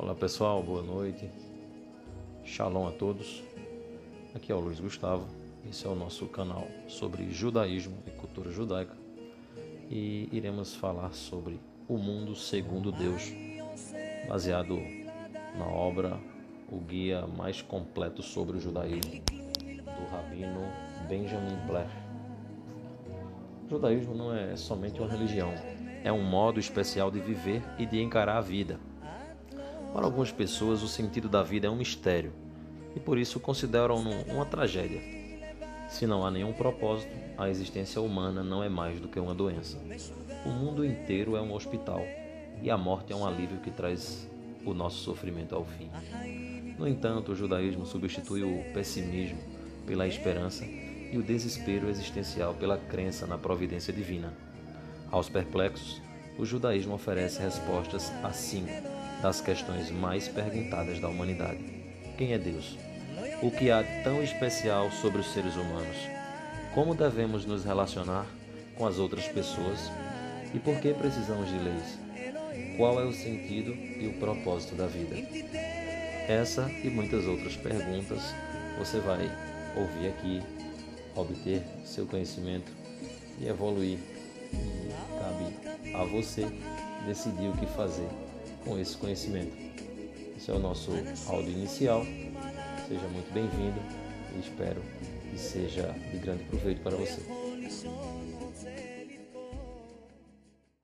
Olá pessoal, boa noite. Shalom a todos. Aqui é o Luiz Gustavo. Esse é o nosso canal sobre judaísmo e cultura judaica. E iremos falar sobre o mundo segundo Deus, baseado na obra O Guia Mais Completo sobre o Judaísmo, do rabino Benjamin Blair. O judaísmo não é somente uma religião, é um modo especial de viver e de encarar a vida. Para algumas pessoas, o sentido da vida é um mistério e por isso consideram-no uma tragédia. Se não há nenhum propósito, a existência humana não é mais do que uma doença. O mundo inteiro é um hospital e a morte é um alívio que traz o nosso sofrimento ao fim. No entanto, o judaísmo substitui o pessimismo pela esperança e o desespero existencial pela crença na providência divina. Aos perplexos, o judaísmo oferece respostas a cinco das questões mais perguntadas da humanidade: Quem é Deus? O que há tão especial sobre os seres humanos? Como devemos nos relacionar com as outras pessoas? E por que precisamos de leis? Qual é o sentido e o propósito da vida? Essa e muitas outras perguntas você vai ouvir aqui, obter seu conhecimento e evoluir. E cabe a você decidir o que fazer com esse conhecimento. Esse é o nosso áudio inicial. Seja muito bem-vindo e espero que seja de grande proveito para você.